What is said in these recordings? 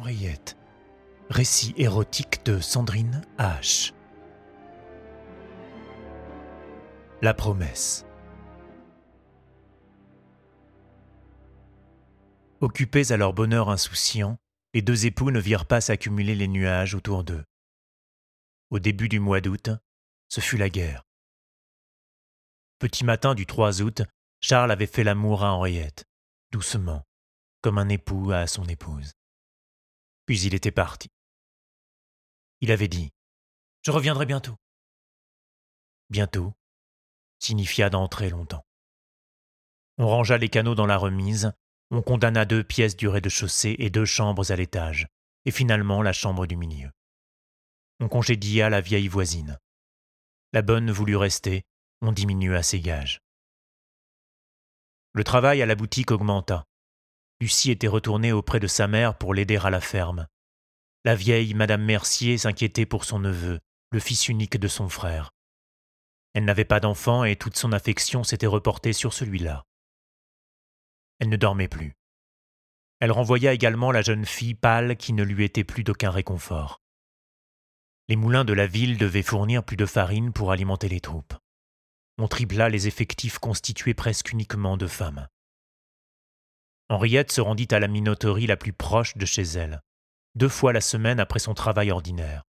Henriette. Récit érotique de Sandrine H. La promesse. Occupés à leur bonheur insouciant, les deux époux ne virent pas s'accumuler les nuages autour d'eux. Au début du mois d'août, ce fut la guerre. Petit matin du 3 août, Charles avait fait l'amour à Henriette, doucement, comme un époux à son épouse. Puis il était parti. Il avait dit Je reviendrai bientôt. Bientôt signifia dans très longtemps. On rangea les canaux dans la remise, on condamna deux pièces du rez-de-chaussée et deux chambres à l'étage, et finalement la chambre du milieu. On congédia la vieille voisine. La bonne voulut rester, on diminua ses gages. Le travail à la boutique augmenta. Lucie était retournée auprès de sa mère pour l'aider à la ferme. La vieille Madame Mercier s'inquiétait pour son neveu, le fils unique de son frère. Elle n'avait pas d'enfant et toute son affection s'était reportée sur celui-là. Elle ne dormait plus. Elle renvoya également la jeune fille pâle qui ne lui était plus d'aucun réconfort. Les moulins de la ville devaient fournir plus de farine pour alimenter les troupes. On tripla les effectifs constitués presque uniquement de femmes. Henriette se rendit à la minoterie la plus proche de chez elle, deux fois la semaine après son travail ordinaire.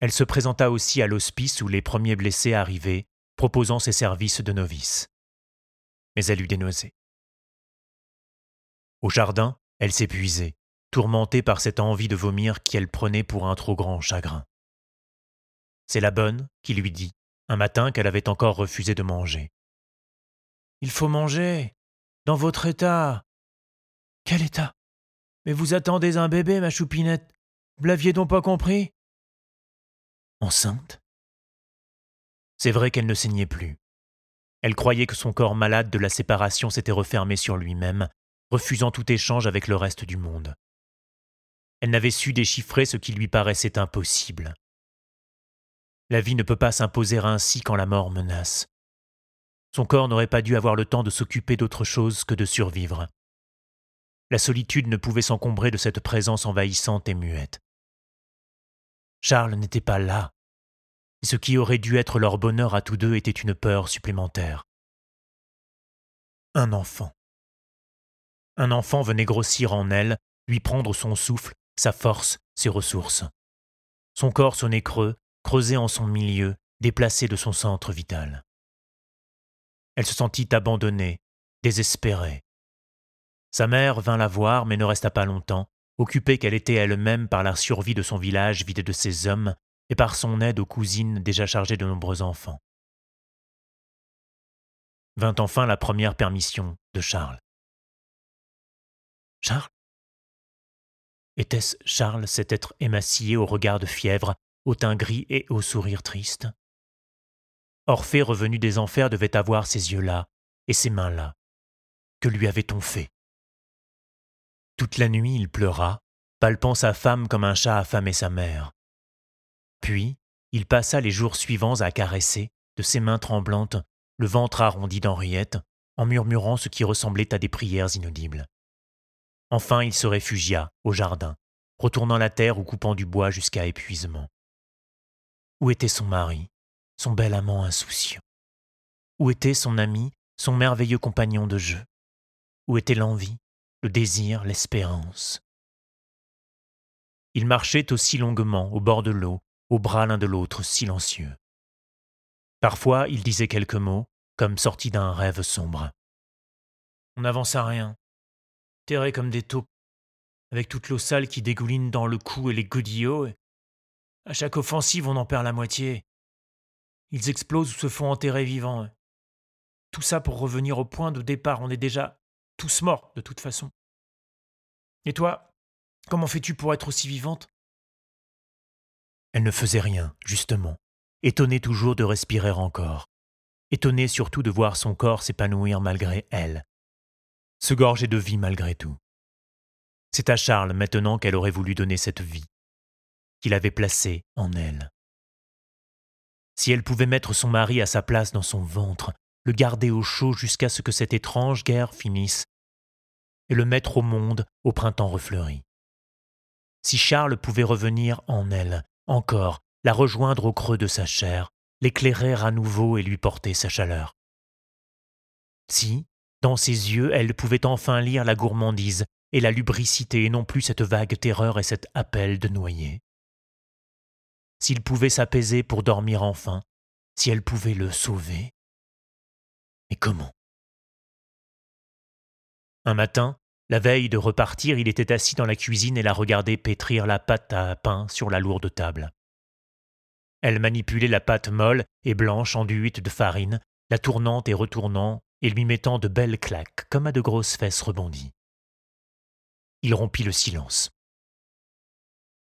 Elle se présenta aussi à l'hospice où les premiers blessés arrivaient, proposant ses services de novice. Mais elle eut des nausées. Au jardin, elle s'épuisait, tourmentée par cette envie de vomir qu'elle prenait pour un trop grand chagrin. C'est la bonne qui lui dit, un matin qu'elle avait encore refusé de manger. Il faut manger, dans votre état, quel état? Mais vous attendez un bébé, ma choupinette. Vous l'aviez donc pas compris? Enceinte? C'est vrai qu'elle ne saignait plus. Elle croyait que son corps malade de la séparation s'était refermé sur lui-même, refusant tout échange avec le reste du monde. Elle n'avait su déchiffrer ce qui lui paraissait impossible. La vie ne peut pas s'imposer ainsi quand la mort menace. Son corps n'aurait pas dû avoir le temps de s'occuper d'autre chose que de survivre. La solitude ne pouvait s'encombrer de cette présence envahissante et muette. Charles n'était pas là. Et ce qui aurait dû être leur bonheur à tous deux était une peur supplémentaire. Un enfant. Un enfant venait grossir en elle, lui prendre son souffle, sa force, ses ressources. Son corps sonnait creux, creusé en son milieu, déplacé de son centre vital. Elle se sentit abandonnée, désespérée, sa mère vint la voir, mais ne resta pas longtemps, occupée qu'elle était elle-même par la survie de son village vide de ses hommes et par son aide aux cousines déjà chargées de nombreux enfants. Vint enfin la première permission de Charles. Charles? Était-ce Charles, cet être émacié au regard de fièvre, au teint gris et au sourire triste? Orphée revenu des enfers devait avoir ces yeux-là et ces mains-là. Que lui avait-on fait? Toute la nuit il pleura, palpant sa femme comme un chat affamé sa mère. Puis, il passa les jours suivants à caresser, de ses mains tremblantes, le ventre arrondi d'Henriette, en murmurant ce qui ressemblait à des prières inaudibles. Enfin, il se réfugia, au jardin, retournant la terre ou coupant du bois jusqu'à épuisement. Où était son mari, son bel amant insouciant Où était son ami, son merveilleux compagnon de jeu? Où était l'envie, le désir, l'espérance? Ils marchaient aussi longuement au bord de l'eau, au bras l'un de l'autre, silencieux. Parfois, ils disaient quelques mots, comme sortis d'un rêve sombre. On n'avance à rien, terrés comme des taupes, avec toute l'eau sale qui dégouline dans le cou et les godillots. À chaque offensive, on en perd la moitié. Ils explosent ou se font enterrer vivants. Tout ça pour revenir au point de départ. On est déjà tous morts de toute façon. Et toi, comment fais-tu pour être aussi vivante? Elle ne faisait rien, justement, étonnée toujours de respirer encore, étonnée surtout de voir son corps s'épanouir malgré elle, se gorger de vie malgré tout. C'est à Charles maintenant qu'elle aurait voulu donner cette vie, qu'il avait placée en elle. Si elle pouvait mettre son mari à sa place dans son ventre, le garder au chaud jusqu'à ce que cette étrange guerre finisse, et le mettre au monde au printemps refleuri. Si Charles pouvait revenir en elle, encore, la rejoindre au creux de sa chair, l'éclairer à nouveau et lui porter sa chaleur. Si, dans ses yeux, elle pouvait enfin lire la gourmandise et la lubricité et non plus cette vague terreur et cet appel de noyer. S'il pouvait s'apaiser pour dormir enfin, si elle pouvait le sauver. Mais comment? Un matin, la veille de repartir, il était assis dans la cuisine et la regardait pétrir la pâte à pain sur la lourde table. Elle manipulait la pâte molle et blanche enduite de farine, la tournant et retournant, et lui mettant de belles claques, comme à de grosses fesses rebondies. Il rompit le silence.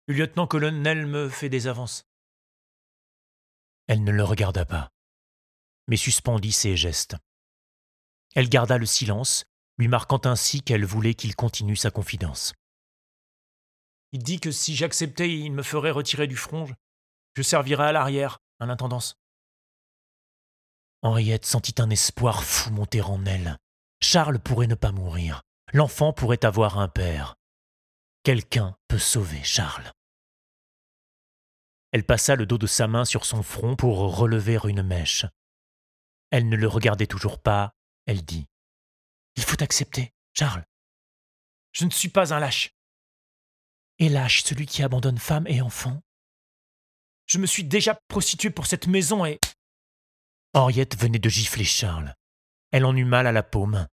Le lieutenant-colonel me fait des avances. Elle ne le regarda pas, mais suspendit ses gestes. Elle garda le silence, lui marquant ainsi qu'elle voulait qu'il continue sa confidence. Il dit que si j'acceptais, il me ferait retirer du front. Je servirais à l'arrière, à l'intendance. Henriette sentit un espoir fou monter en elle. Charles pourrait ne pas mourir. L'enfant pourrait avoir un père. Quelqu'un peut sauver Charles. Elle passa le dos de sa main sur son front pour relever une mèche. Elle ne le regardait toujours pas, elle dit. Il faut accepter, Charles. Je ne suis pas un lâche. Et lâche celui qui abandonne femme et enfant. Je me suis déjà prostituée pour cette maison et. Henriette venait de gifler Charles. Elle en eut mal à la paume.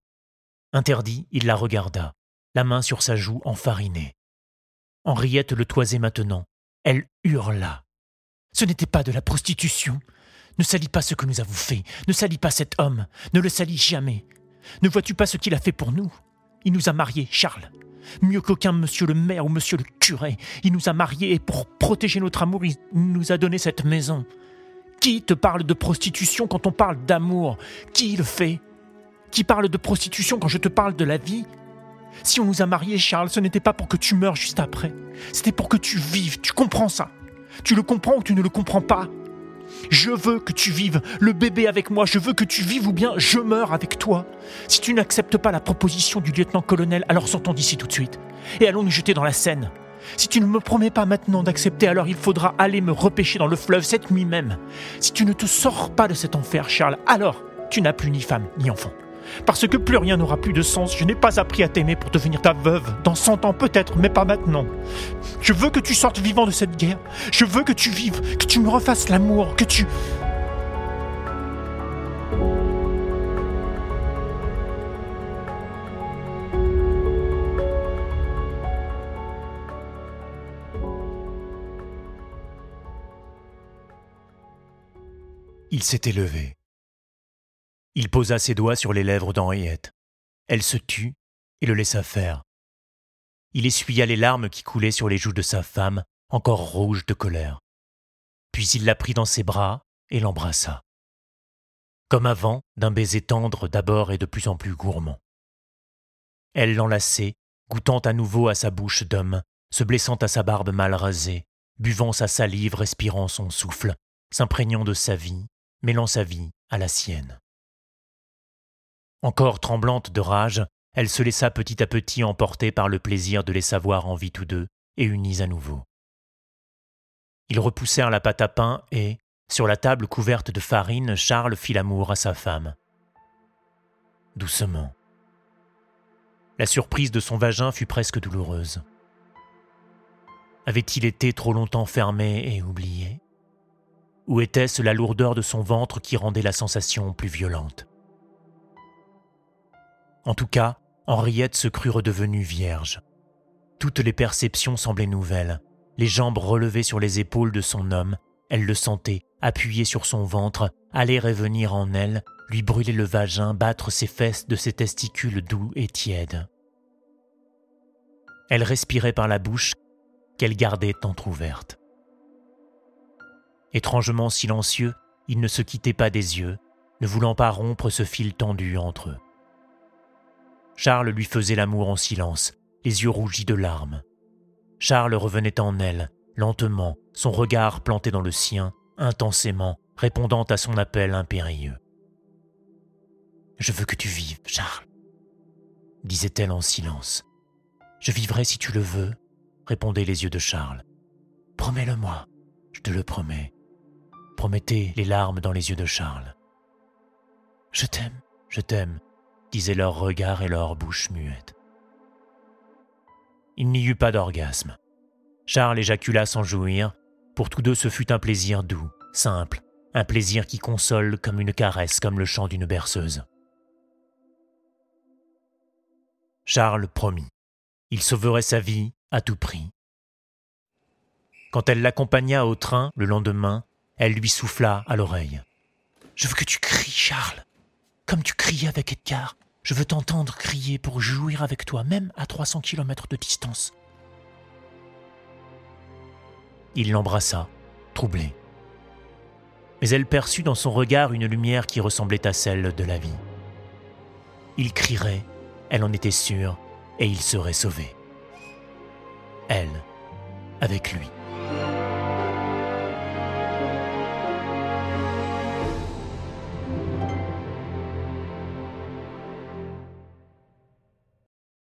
Interdit, il la regarda, la main sur sa joue enfarinée. Henriette le toisait maintenant. Elle hurla. Ce n'était pas de la prostitution. Ne salis pas ce que nous avons fait. Ne salis pas cet homme. Ne le salis jamais. Ne vois-tu pas ce qu'il a fait pour nous? Il nous a mariés, Charles. Mieux qu'aucun monsieur le maire ou monsieur le curé. Il nous a mariés et pour protéger notre amour, il nous a donné cette maison. Qui te parle de prostitution quand on parle d'amour? Qui le fait? Qui parle de prostitution quand je te parle de la vie? Si on nous a mariés, Charles, ce n'était pas pour que tu meurs juste après. C'était pour que tu vives. Tu comprends ça? Tu le comprends ou tu ne le comprends pas? Je veux que tu vives le bébé avec moi, je veux que tu vives ou bien je meurs avec toi. Si tu n'acceptes pas la proposition du lieutenant-colonel, alors sortons d'ici tout de suite et allons nous jeter dans la Seine. Si tu ne me promets pas maintenant d'accepter, alors il faudra aller me repêcher dans le fleuve cette nuit même. Si tu ne te sors pas de cet enfer, Charles, alors tu n'as plus ni femme ni enfant. Parce que plus rien n'aura plus de sens, je n'ai pas appris à t'aimer pour devenir ta veuve. Dans cent ans peut-être, mais pas maintenant. Je veux que tu sortes vivant de cette guerre. Je veux que tu vives, que tu me refasses l'amour, que tu... Il s'était levé. Il posa ses doigts sur les lèvres d'Henriette. Elle se tut et le laissa faire. Il essuya les larmes qui coulaient sur les joues de sa femme, encore rouge de colère. Puis il la prit dans ses bras et l'embrassa. Comme avant, d'un baiser tendre d'abord et de plus en plus gourmand. Elle l'enlaçait, goûtant à nouveau à sa bouche d'homme, se blessant à sa barbe mal rasée, buvant sa salive, respirant son souffle, s'imprégnant de sa vie, mêlant sa vie à la sienne. Encore tremblante de rage, elle se laissa petit à petit emporter par le plaisir de les savoir en vie tous deux et unis à nouveau. Ils repoussèrent la pâte à pain et, sur la table couverte de farine, Charles fit l'amour à sa femme. Doucement. La surprise de son vagin fut presque douloureuse. Avait-il été trop longtemps fermé et oublié? Ou était-ce la lourdeur de son ventre qui rendait la sensation plus violente? En tout cas, Henriette se crut redevenue vierge. Toutes les perceptions semblaient nouvelles. Les jambes relevées sur les épaules de son homme, elle le sentait, appuyé sur son ventre, aller et venir en elle, lui brûler le vagin, battre ses fesses de ses testicules doux et tièdes. Elle respirait par la bouche qu'elle gardait entr'ouverte. Étrangement silencieux, ils ne se quittaient pas des yeux, ne voulant pas rompre ce fil tendu entre eux. Charles lui faisait l'amour en silence, les yeux rougis de larmes. Charles revenait en elle, lentement, son regard planté dans le sien, intensément, répondant à son appel impérieux. Je veux que tu vives, Charles, disait-elle en silence. Je vivrai si tu le veux, répondaient les yeux de Charles. Promets-le-moi, je te le promets. Promettez les larmes dans les yeux de Charles. Je t'aime, je t'aime, disaient leurs regards et leurs bouches muettes. Il n'y eut pas d'orgasme. Charles éjacula sans jouir. Pour tous deux, ce fut un plaisir doux, simple, un plaisir qui console comme une caresse, comme le chant d'une berceuse. Charles promit. Il sauverait sa vie à tout prix. Quand elle l'accompagna au train le lendemain, elle lui souffla à l'oreille. Je veux que tu cries, Charles, comme tu criais avec Edgar. Je veux t'entendre crier pour jouir avec toi, même à 300 km de distance. Il l'embrassa, troublé. Mais elle perçut dans son regard une lumière qui ressemblait à celle de la vie. Il crierait, elle en était sûre, et il serait sauvé. Elle, avec lui.